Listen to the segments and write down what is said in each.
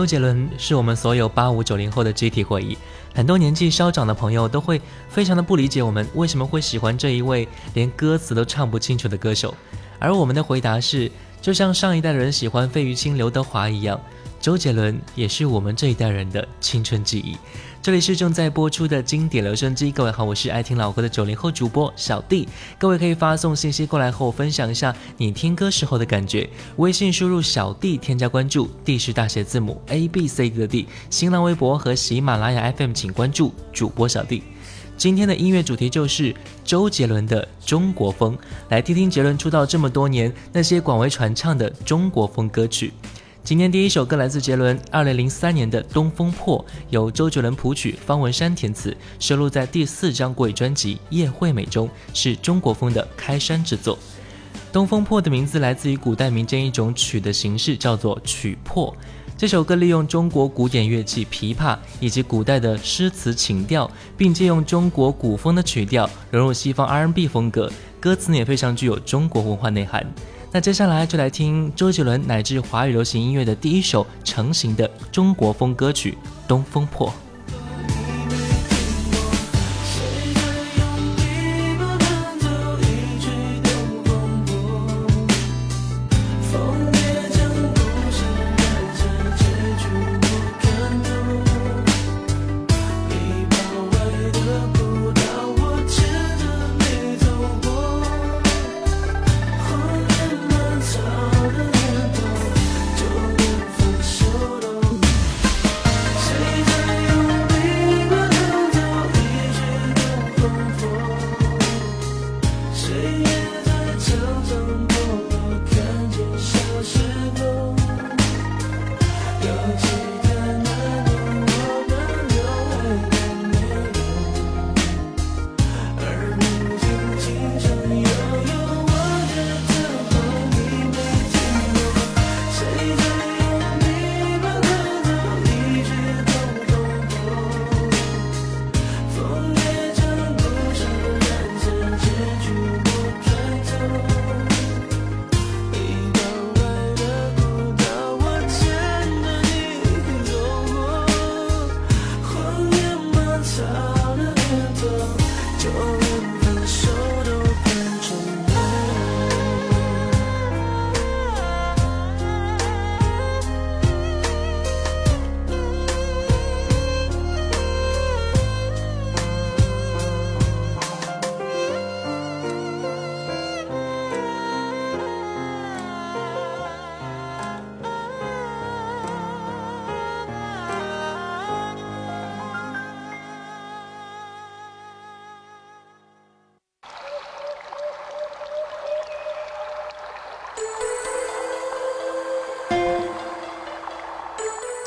周杰伦是我们所有八五九零后的集体回忆，很多年纪稍长的朋友都会非常的不理解我们为什么会喜欢这一位连歌词都唱不清楚的歌手，而我们的回答是，就像上一代人喜欢费玉清、刘德华一样。周杰伦也是我们这一代人的青春记忆。这里是正在播出的经典留声机，各位好，我是爱听老歌的九零后主播小弟。各位可以发送信息过来和我分享一下你听歌时候的感觉。微信输入小弟添加关注，D 是大写字母 A B C D 的 D。新浪微博和喜马拉雅 FM 请关注主播小弟。今天的音乐主题就是周杰伦的中国风，来听听杰伦出道这么多年那些广为传唱的中国风歌曲。今天第一首歌来自杰伦，二零零三年的《东风破》，由周杰伦谱曲，方文山填词，收录在第四张国语专辑《叶惠美》中，是中国风的开山之作。《东风破》的名字来自于古代民间一种曲的形式，叫做曲破。这首歌利用中国古典乐器琵琶以及古代的诗词情调，并借用中国古风的曲调，融入西方 R&B 风格，歌词也非常具有中国文化内涵。那接下来就来听周杰伦乃至华语流行音乐的第一首成型的中国风歌曲《东风破》。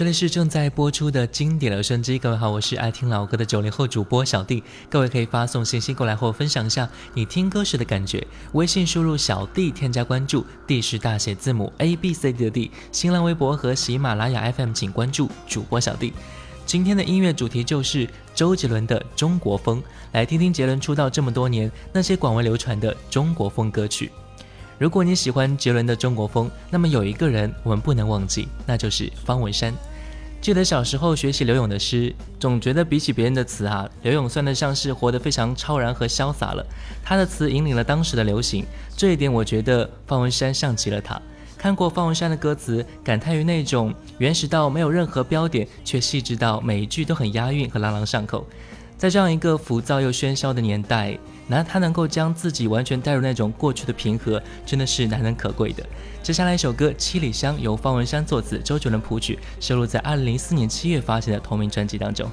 这里是正在播出的经典留声机，各位好，我是爱听老歌的九零后主播小弟。各位可以发送信息过来和我分享一下你听歌时的感觉。微信输入小弟添加关注，D 是大写字母 A B C D 的 D。新浪微博和喜马拉雅 FM 请关注主播小弟。今天的音乐主题就是周杰伦的中国风，来听听杰伦出道这么多年那些广为流传的中国风歌曲。如果你喜欢杰伦的中国风，那么有一个人我们不能忘记，那就是方文山。记得小时候学习刘勇的诗，总觉得比起别人的词啊，刘勇算得上是活得非常超然和潇洒了。他的词引领了当时的流行，这一点我觉得方文山像极了他。看过方文山的歌词，感叹于那种原始到没有任何标点，却细致到每一句都很押韵和朗朗上口。在这样一个浮躁又喧嚣的年代，那他能够将自己完全带入那种过去的平和，真的是难能可贵的。接下来一首歌《七里香》，由方文山作词，周杰伦谱曲，收录在二零零四年七月发行的同名专辑当中。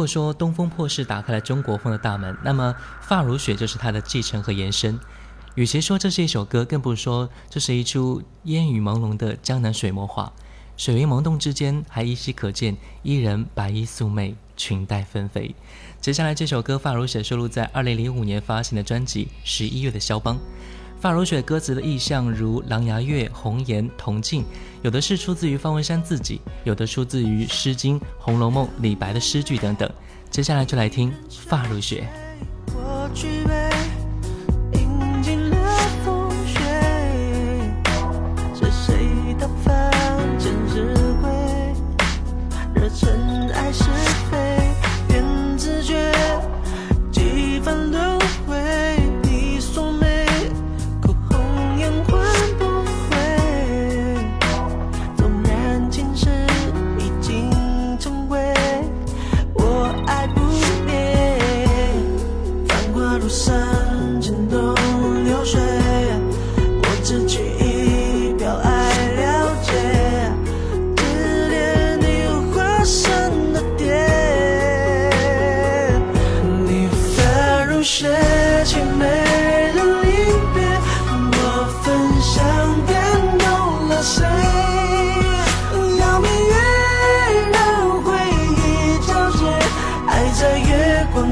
如果说《东风破》是打开了中国风的大门，那么《发如雪》就是它的继承和延伸。与其说这是一首歌，更不如说这是一出烟雨朦胧的江南水墨画。水云朦胧之间，还依稀可见伊人白衣素袂，裙带纷飞。接下来这首歌《发如雪》收录在2005年发行的专辑《十一月的肖邦》。发如雪歌词的意象，如狼牙月、红颜、铜镜，有的是出自于方文山自己，有的出自于《诗经》《红楼梦》李白的诗句等等。接下来就来听《发如雪》。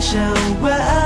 想晚。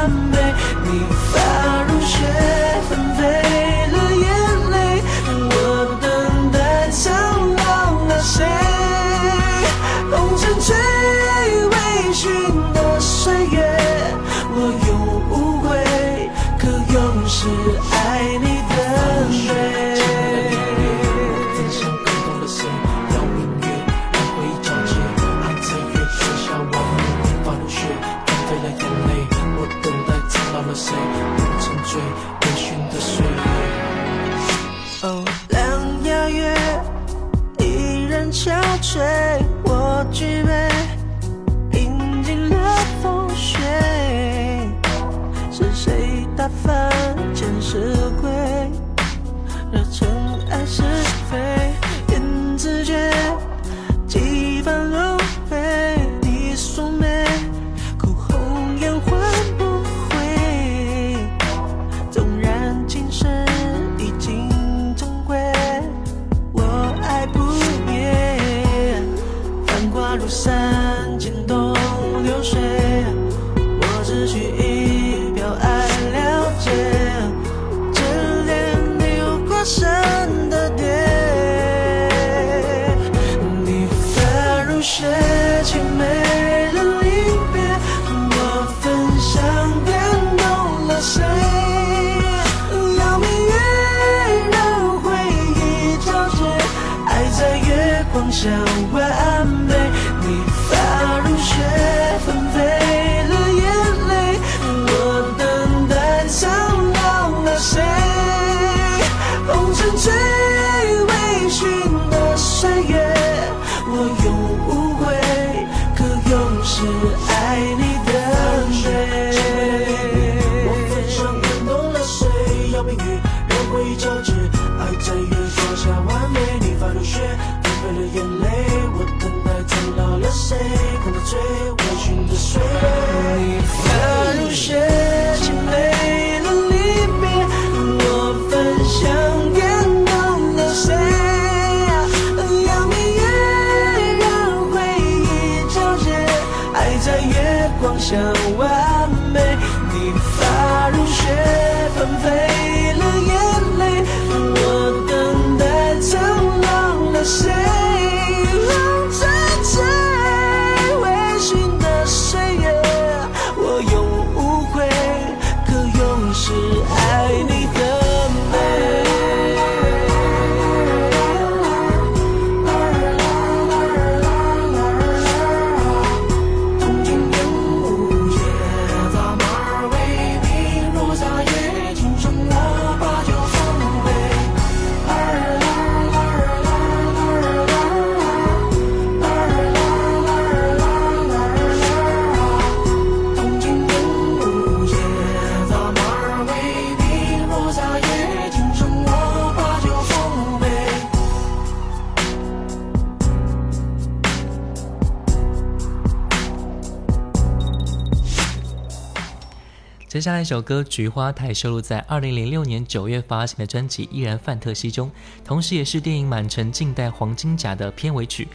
下来一首歌《菊花台》收录在二零零六年九月发行的专辑《依然范特西》中，同时也是电影《满城尽带黄金甲》的片尾曲。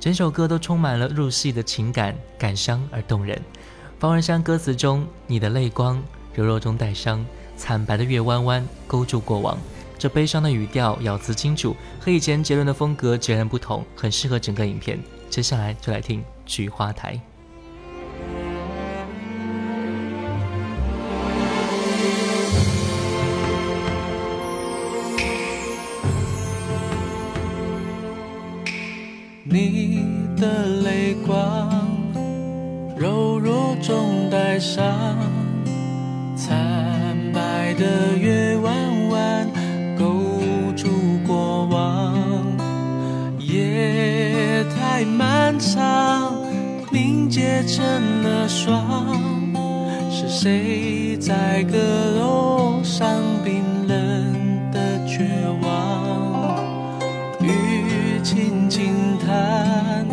整首歌都充满了入戏的情感，感伤而动人。方文山歌词中：“你的泪光，柔弱中带伤，惨白的月弯弯勾住过往。”这悲伤的语调，咬字清楚，和以前杰伦的风格截然不同，很适合整个影片。接下来就来听《菊花台》。结成了霜。是谁在阁楼上冰冷的绝望？雨轻轻弹，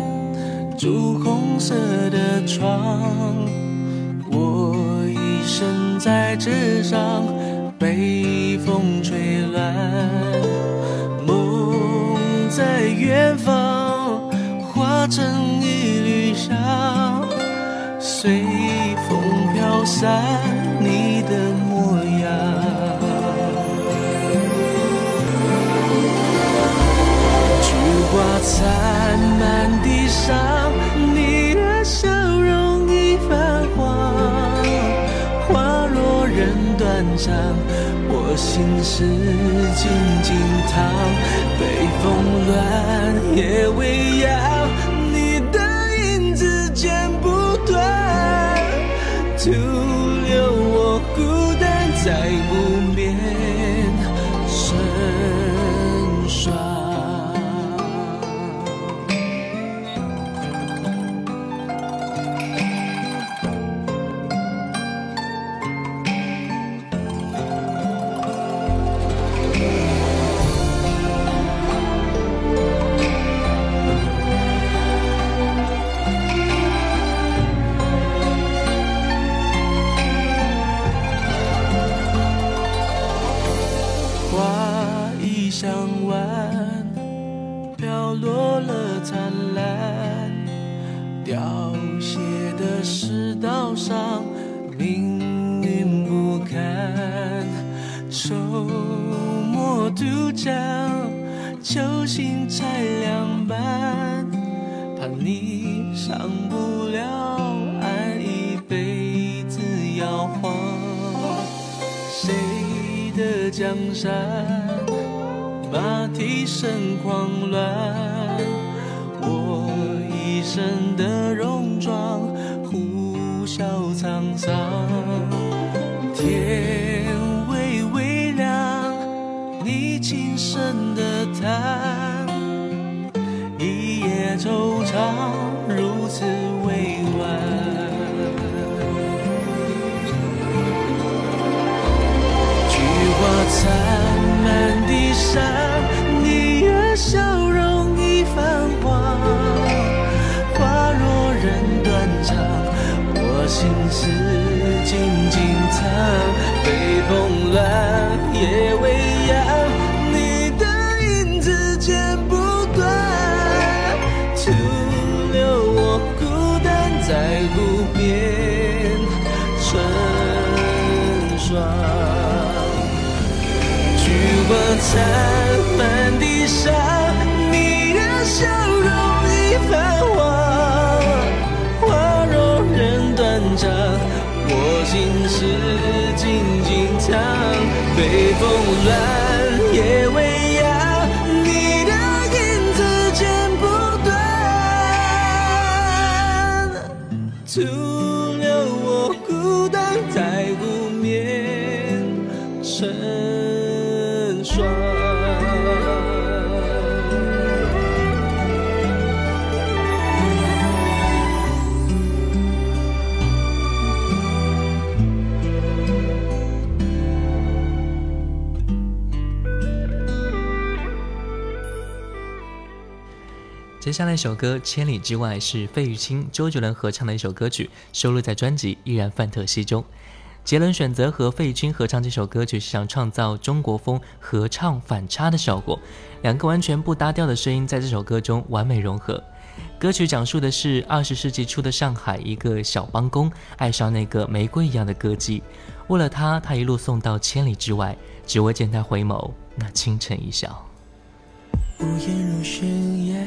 朱红色的窗，我一生在纸上被风吹乱，梦在远方化成，随风飘散你的模样。菊花残满地上，你的笑容已泛黄。花落人断肠，我心事静静躺。北风乱，夜未央，才两半，怕你上不了岸，一辈子摇晃。谁的江山，马蹄声狂乱，我一身的戎装，呼啸沧桑。天微微亮，你轻声的叹，笑容已泛黄，花落人断肠，我心事静静藏。北风乱，夜未央，你的影子剪不断，徒留我孤单在湖边成霜。菊花残。繁华，花容人断肠，我心事静静藏，北风乱，接下来一首歌《千里之外》是费玉清、周杰伦合唱的一首歌曲，收录在专辑《依然范特西》中。杰伦选择和费玉清合唱这首歌曲，是想创造中国风合唱反差的效果。两个完全不搭调的声音在这首歌中完美融合。歌曲讲述的是二十世纪初的上海，一个小帮工爱上那个玫瑰一样的歌姬，为了她，他一路送到千里之外，只为见她回眸那倾城一笑。无言如深夜，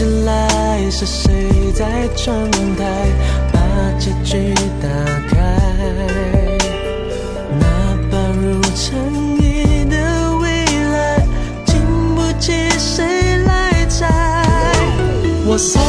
醒来，是谁在窗台把结局打开？那般如尘埃的未来，经不起谁来摘。我送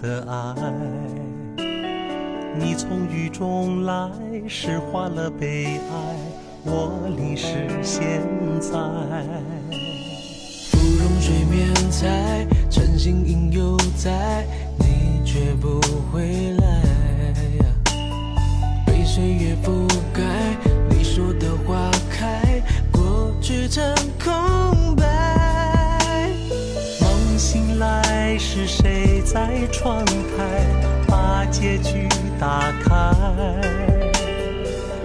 的爱。你从雨中来，诗化了悲哀，我淋湿现在。芙蓉水面采，晨星影犹在，你却不回来。结局打开？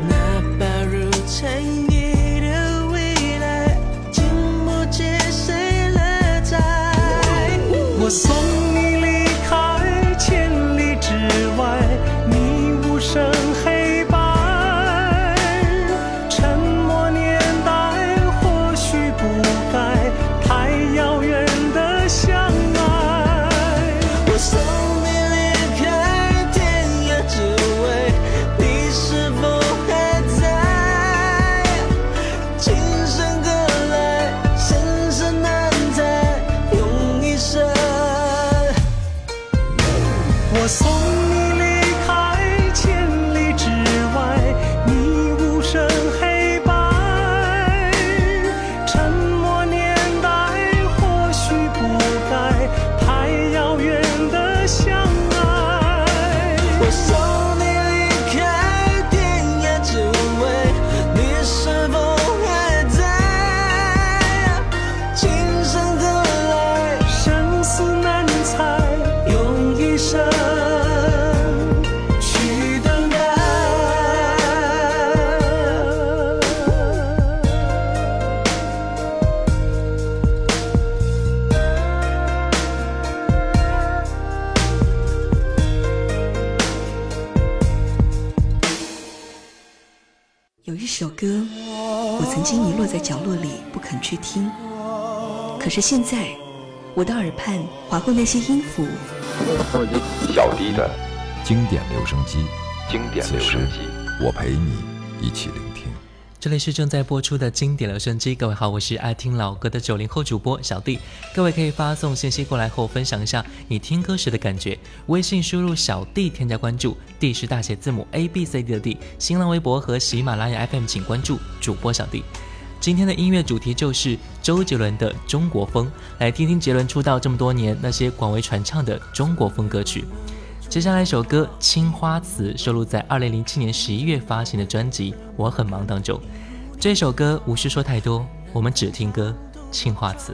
那把如尘埃的未来，经不起谁来摘。我送是现在，我的耳畔划过那些音符。小迪的经典留声机，经典留声机，我陪你一起聆听。这里是正在播出的经典留声机，各位好，我是爱听老歌的九零后主播小弟。各位可以发送信息过来后分享一下你听歌时的感觉。微信输入小弟添加关注，D 是大写字母 A B C D 的 D。新浪微博和喜马拉雅 FM 请关注主播小弟。今天的音乐主题就是周杰伦的中国风，来听听杰伦出道这么多年那些广为传唱的中国风歌曲。接下来一首歌《青花瓷》收录在2007年11月发行的专辑《我很忙》当中。这首歌无需说太多，我们只听歌《青花瓷》。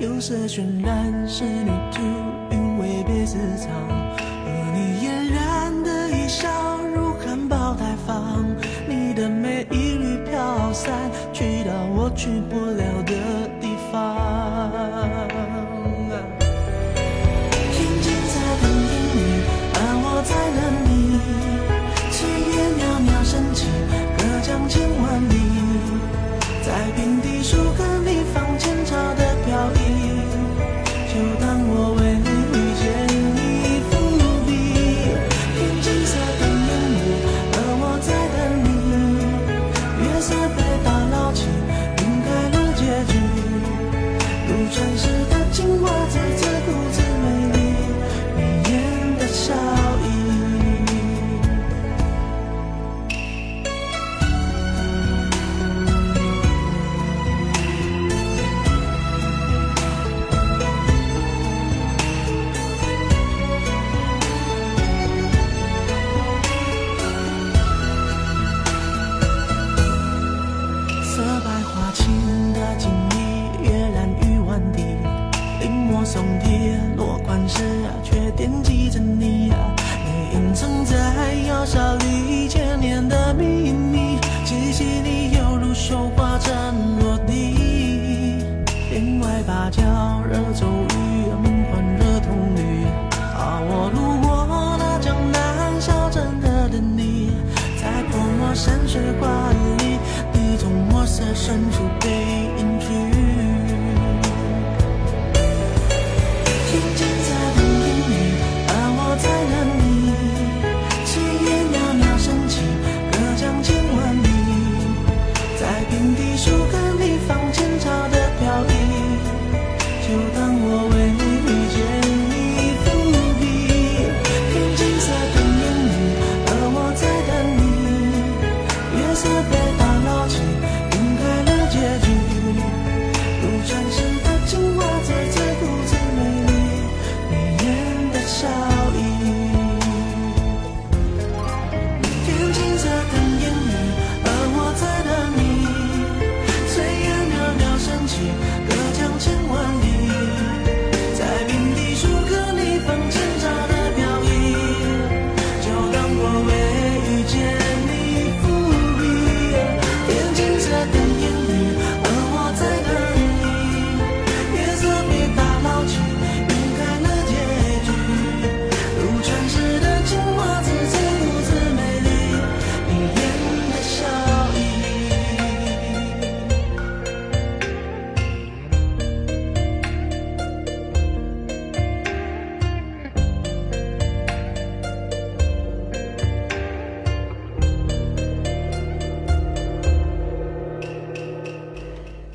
有色渲染是女图，韵味被私藏，散，去到我去不了的地方。听金色的音律，而我在等你。炊烟袅袅升起，隔江千万里。在平地树根里放前朝的飘逸，就当我为你遇见你伏笔。听金色的烟雨，而我在等你。月色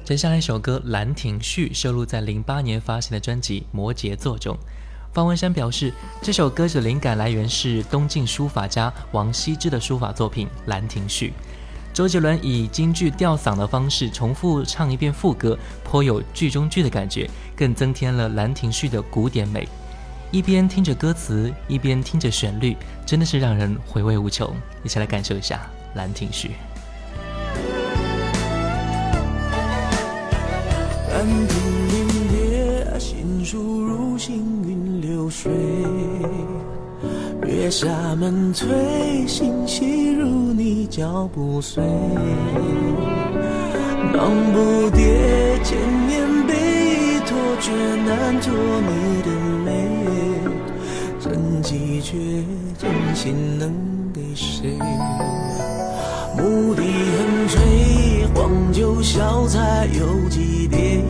接下来一首歌《兰亭序》收录在零八年发行的专辑《摩羯座》中。方文山表示，这首歌的灵感来源是东晋书法家王羲之的书法作品《兰亭序》。周杰伦以京剧吊嗓的方式重复唱一遍副歌，颇有剧中剧的感觉，更增添了《兰亭序》的古典美。一边听着歌词，一边听着旋律，真的是让人回味无穷。一起来感受一下《兰亭序》。兰亭凛冽，心书如行云流水。月下门推，心细如你脚步碎。忙不迭，千年被托，却难托你的泪。觉真心能给谁？牧笛横吹，黄酒小菜有几碟？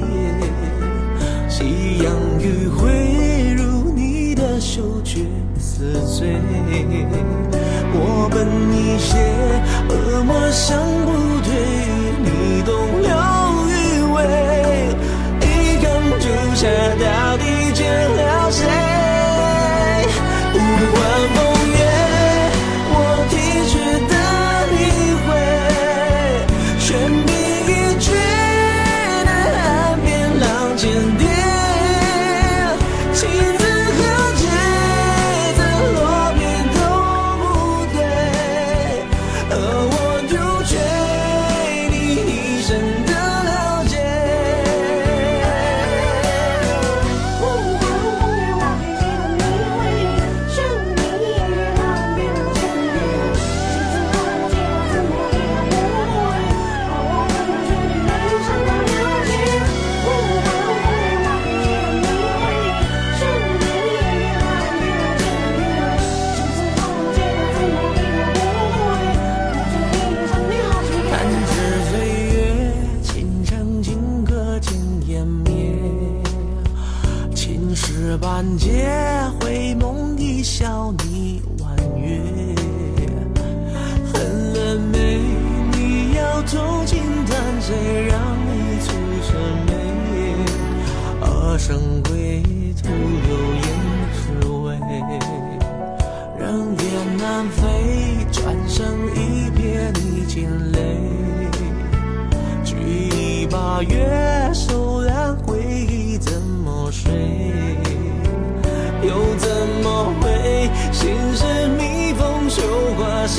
夕阳余晖如你的嗅觉似醉。我本一些，恶魔想不退，你懂有余味。一缸酒下到底倦了谁？无关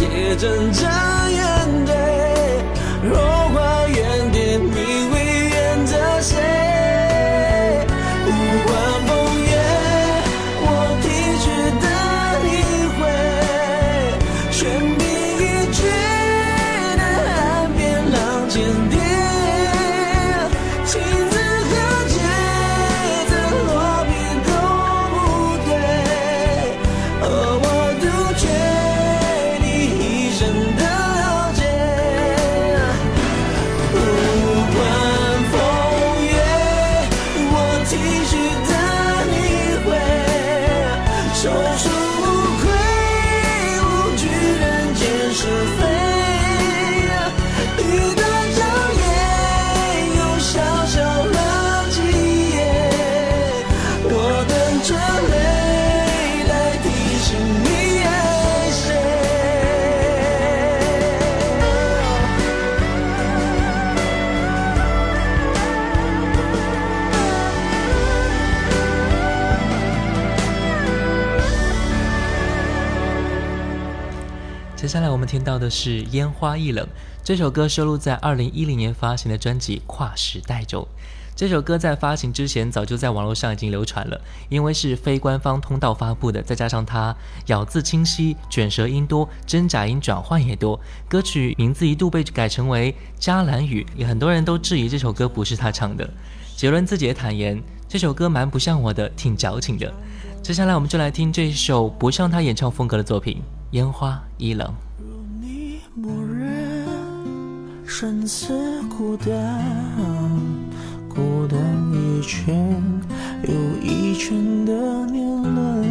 也真这听到的是《烟花易冷》这首歌，收录在二零一零年发行的专辑《跨时代》中。这首歌在发行之前早就在网络上已经流传了，因为是非官方通道发布的，再加上它咬字清晰、卷舌音多、真假音转换也多，歌曲名字一度被改成为《迦兰语》，也很多人都质疑这首歌不是他唱的。杰伦自己也坦言，这首歌蛮不像我的，挺矫情的。接下来我们就来听这首不像他演唱风格的作品《烟花易冷》。你默认生死孤单，孤单一圈又一圈的年轮，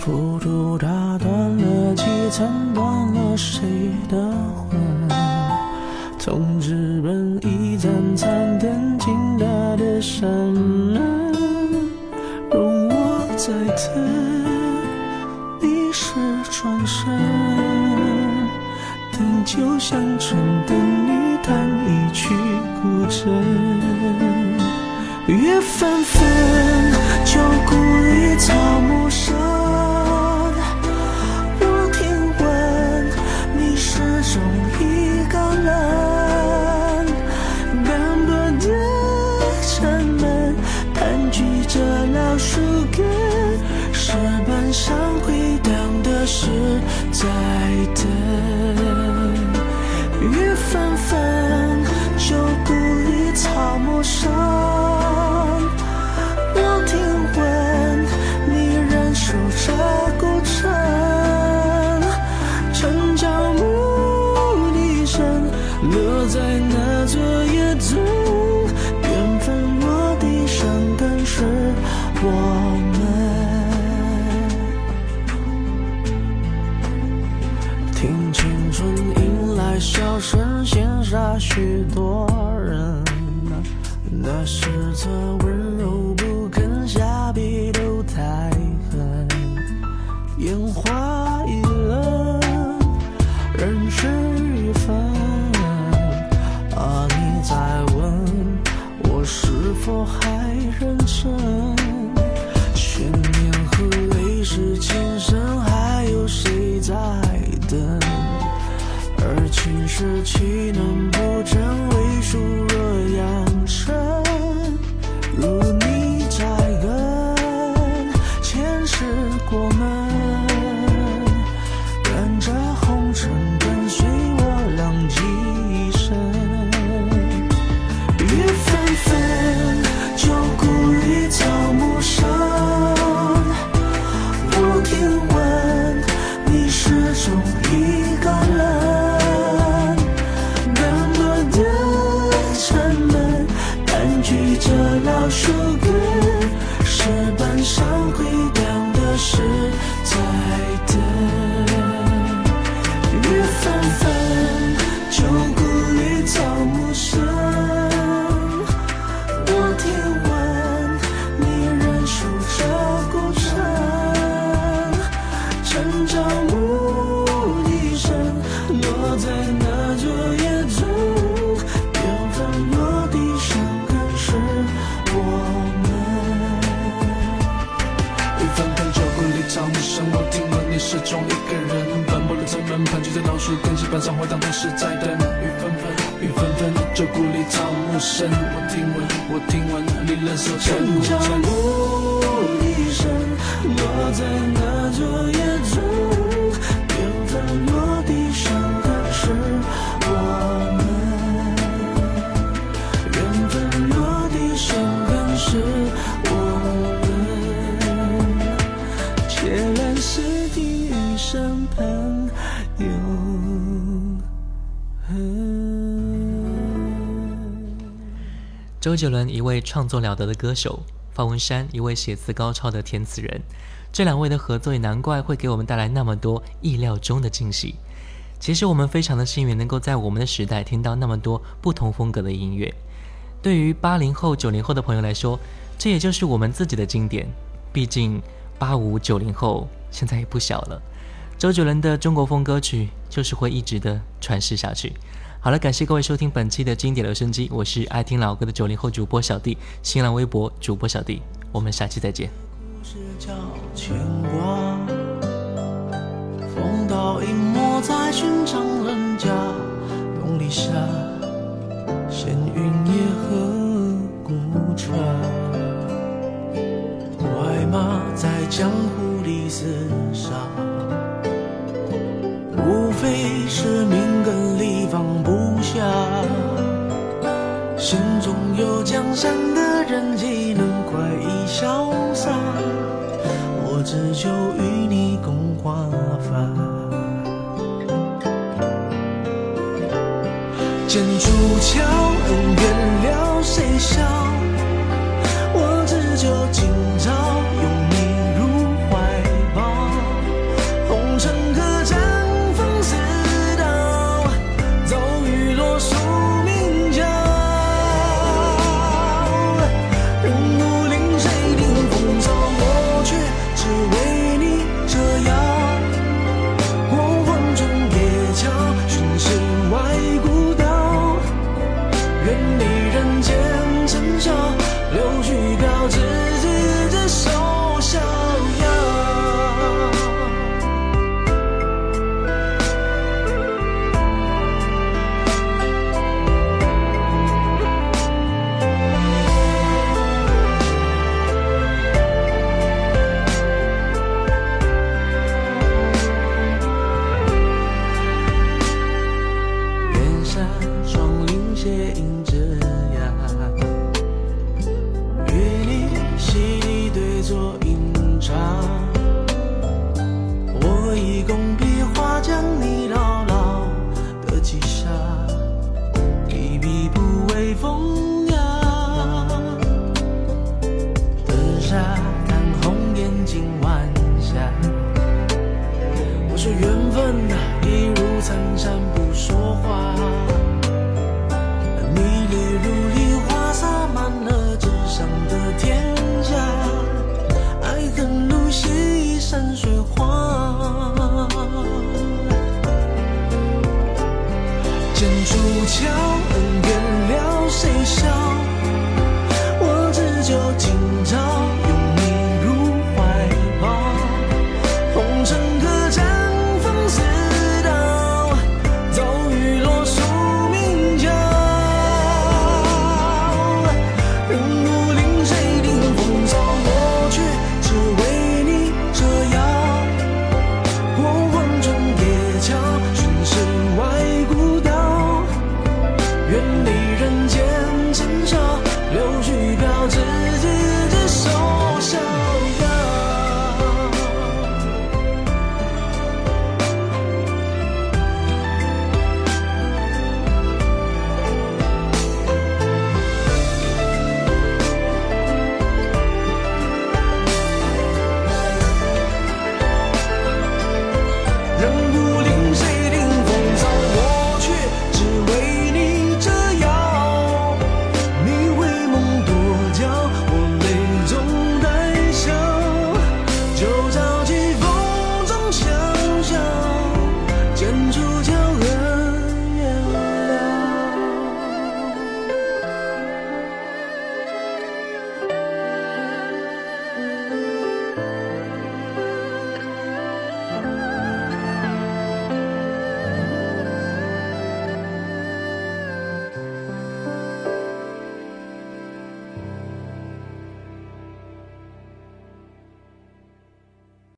浮屠打断了几层，断了谁的魂？从日本一盏残灯进大的山门，容我再等。定酒香醇，等你弹一曲古筝。月纷纷，旧故里草木深。我听闻你始终一个人，斑驳的城门盘踞着老树根，石板上回荡的是在一个人，斑驳的城门，盘踞在老树根，石板上回荡都是在等。雨纷纷，雨纷纷，旧故里草木深，我听闻，我听闻你仍守着孤城。一生落在那座野中，缘分落周杰伦一位创作了得的歌手，方文山一位写词高超的填词人，这两位的合作也难怪会给我们带来那么多意料中的惊喜。其实我们非常的幸运，能够在我们的时代听到那么多不同风格的音乐。对于八零后、九零后的朋友来说，这也就是我们自己的经典。毕竟八五、九零后现在也不小了，周杰伦的中国风歌曲就是会一直的传世下去。好了，感谢各位收听本期的经典留声机，我是爱听老歌的九零后主播小弟，新浪微博主播小弟，我们下期再见。故事叫，风倒影没在寻常人家，东篱下，上的人，岂能快意潇洒？我只求与你共华发。剑出鞘，恩怨了，谁笑？